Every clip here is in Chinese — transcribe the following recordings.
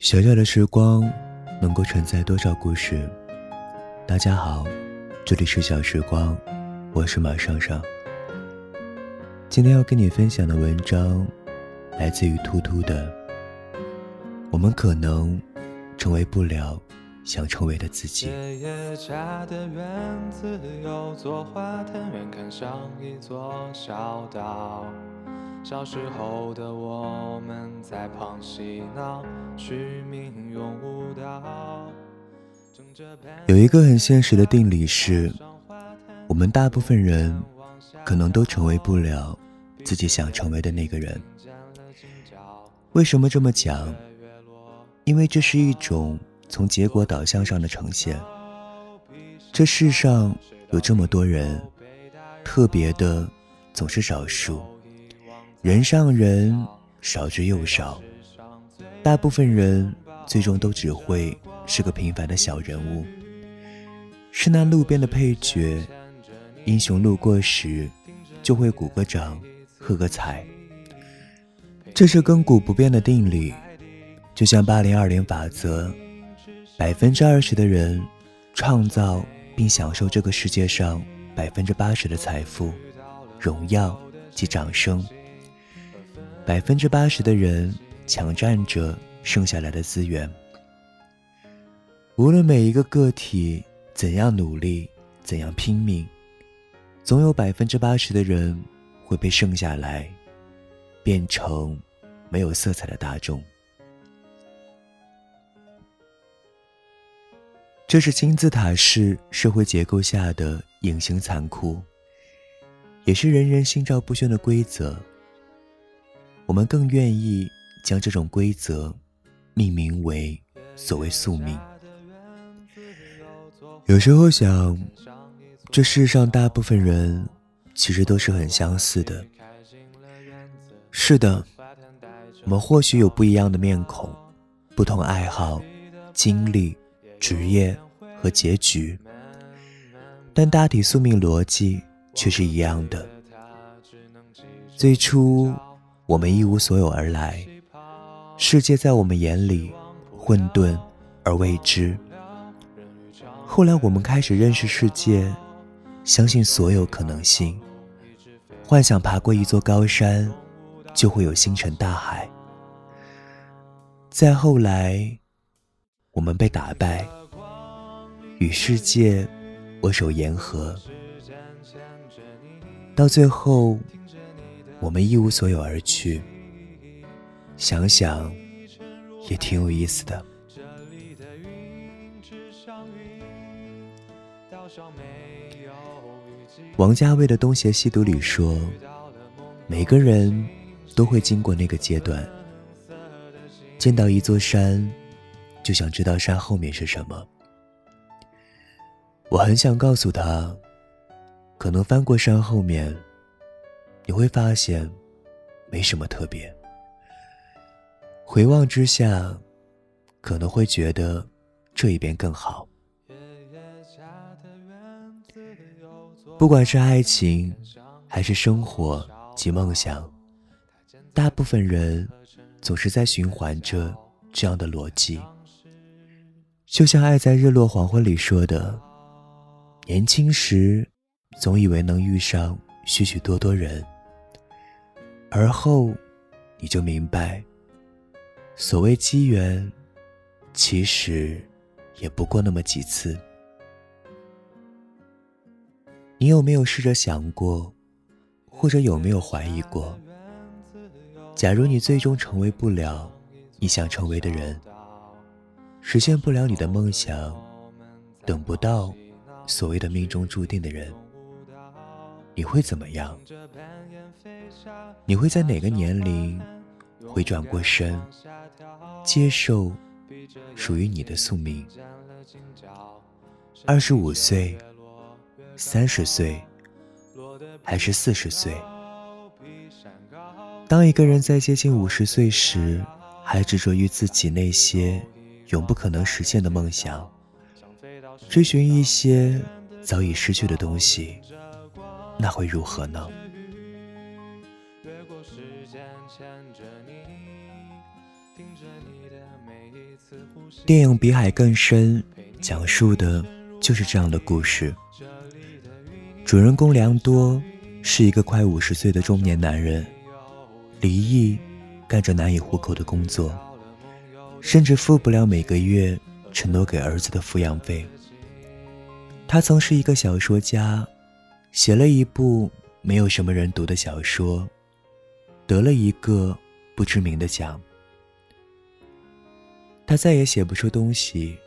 小小的时光，能够承载多少故事？大家好，这里是小时光，我是马尚尚。今天要跟你分享的文章，来自于突突的。我们可能成为不了想成为的自己。小小时候的我们在旁嬉闹，取名用舞蹈。有一个很现实的定理是，我们大部分人可能都成为不了自己想成为的那个人。为什么这么讲？因为这是一种从结果导向上的呈现。这世上有这么多人，特别的总是少数。人上人少之又少，大部分人最终都只会是个平凡的小人物，是那路边的配角。英雄路过时，就会鼓个掌，喝个彩。这是亘古不变的定理，就像八零二零法则，百分之二十的人创造并享受这个世界上百分之八十的财富、荣耀及掌声。百分之八十的人抢占着剩下来的资源。无论每一个个体怎样努力、怎样拼命，总有百分之八十的人会被剩下来，变成没有色彩的大众。这是金字塔式社会结构下的隐形残酷，也是人人心照不宣的规则。我们更愿意将这种规则命名为所谓宿命。有时候想，这世上大部分人其实都是很相似的。是的，我们或许有不一样的面孔、不同爱好、经历、职业和结局，但大体宿命逻辑却是一样的。最初。我们一无所有而来，世界在我们眼里混沌而未知。后来我们开始认识世界，相信所有可能性，幻想爬过一座高山，就会有星辰大海。再后来，我们被打败，与世界握手言和，到最后。我们一无所有而去，想想也挺有意思的。王家卫的《东邪西毒》里说，每个人都会经过那个阶段，见到一座山，就想知道山后面是什么。我很想告诉他，可能翻过山后面。你会发现，没什么特别。回望之下，可能会觉得这一边更好。不管是爱情，还是生活及梦想，大部分人总是在循环着这样的逻辑。就像《爱在日落黄昏》里说的：“年轻时，总以为能遇上许许多多人。”而后，你就明白，所谓机缘，其实也不过那么几次。你有没有试着想过，或者有没有怀疑过，假如你最终成为不了你想成为的人，实现不了你的梦想，等不到所谓的命中注定的人？你会怎么样？你会在哪个年龄会转过身，接受属于你的宿命？二十五岁、三十岁，还是四十岁？当一个人在接近五十岁时，还执着于自己那些永不可能实现的梦想，追寻一些早已失去的东西。那会如何呢？电影《比海更深》讲述的就是这样的故事。主人公良多是一个快五十岁的中年男人，离异，干着难以糊口的工作，甚至付不了每个月承诺给儿子的抚养费。他曾是一个小说家，写了一部没有什么人读的小说，得了一个不知名的奖。他再也写不出东西，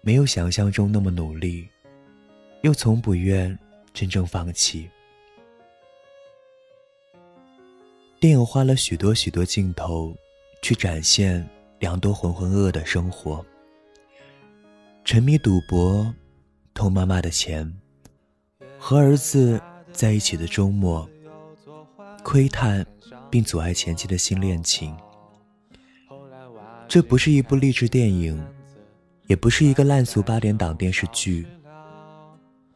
没有想象中那么努力，又从不愿。真正放弃。电影花了许多许多镜头，去展现良多浑浑噩噩的生活。沉迷赌博，偷妈妈的钱，和儿子在一起的周末，窥探并阻碍前妻的新恋情。这不是一部励志电影，也不是一个烂俗八点档电视剧。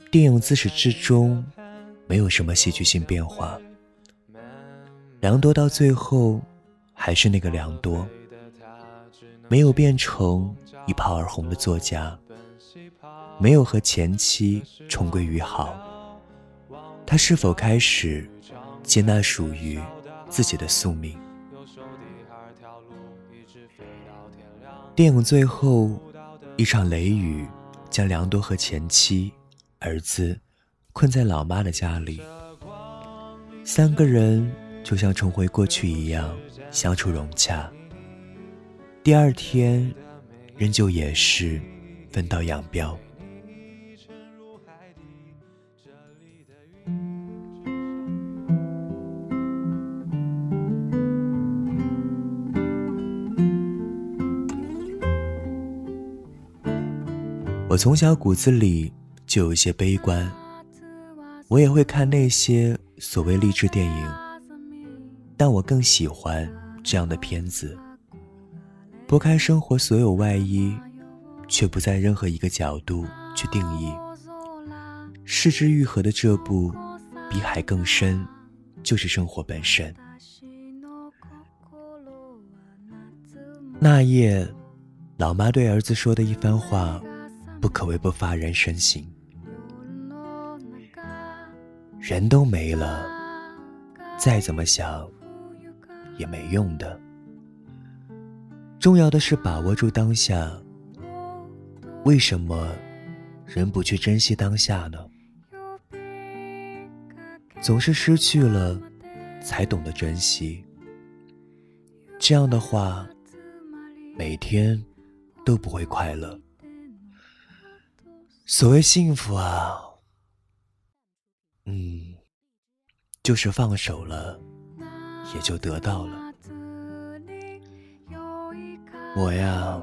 电影自始至终没有什么戏剧性变化，良多到最后还是那个良多，没有变成一炮而红的作家，没有和前妻重归于好。他是否开始接纳属于自己的宿命？电影最后一场雷雨将良多和前妻。儿子困在老妈的家里，三个人就像重回过去一样相处融洽。第二天，仍旧也是分道扬镳。我从小骨子里。就有一些悲观，我也会看那些所谓励志电影，但我更喜欢这样的片子。拨开生活所有外衣，却不在任何一个角度去定义。视之愈合的这部《比海更深》，就是生活本身。那夜，老妈对儿子说的一番话，不可谓不发人深省。人都没了，再怎么想也没用的。重要的是把握住当下。为什么人不去珍惜当下呢？总是失去了，才懂得珍惜。这样的话，每天都不会快乐。所谓幸福啊。嗯，就是放手了，也就得到了。我呀，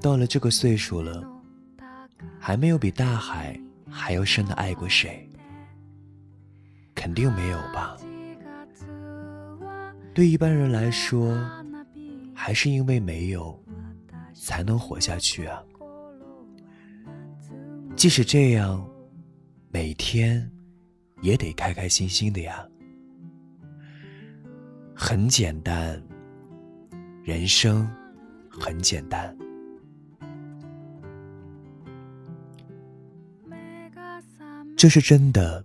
到了这个岁数了，还没有比大海还要深的爱过谁，肯定没有吧？对一般人来说，还是因为没有，才能活下去啊。即使这样，每天。也得开开心心的呀，很简单，人生很简单。这是真的，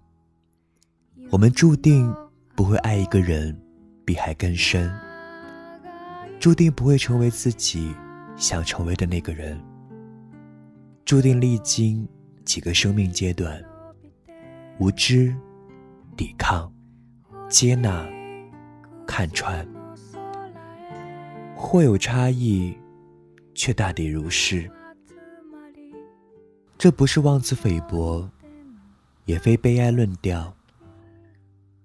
我们注定不会爱一个人比海更深，注定不会成为自己想成为的那个人，注定历经几个生命阶段，无知。抵抗、接纳、看穿，或有差异，却大抵如是。这不是妄自菲薄，也非悲哀论调。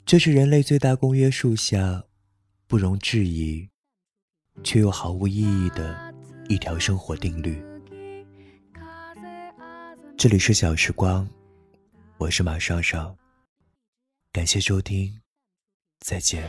这是人类最大公约数下不容置疑，却又毫无意义的一条生活定律。这里是小时光，我是马上上。感谢收听，再见。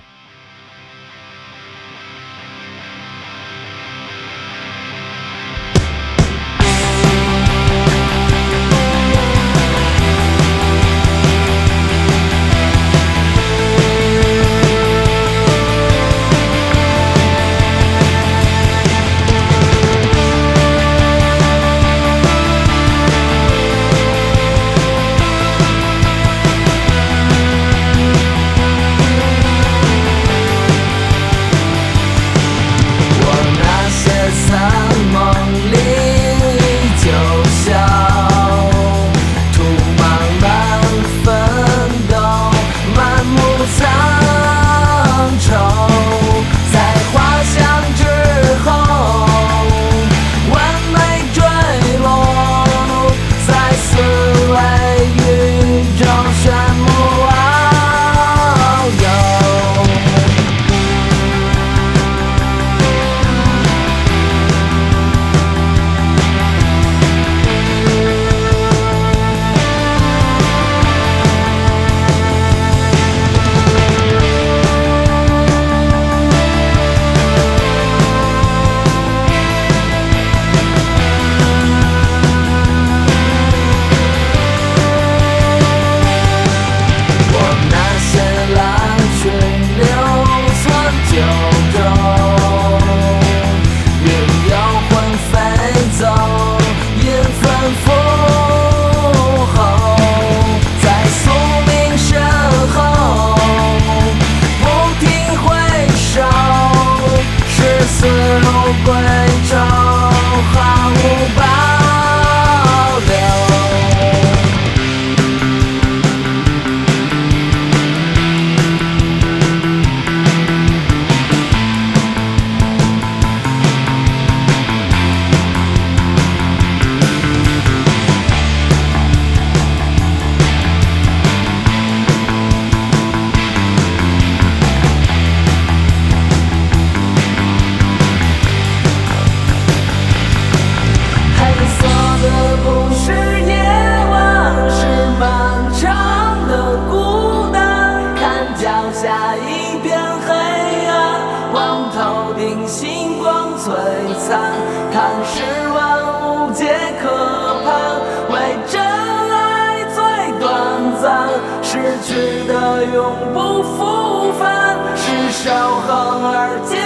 永不复返，是守恒而坚。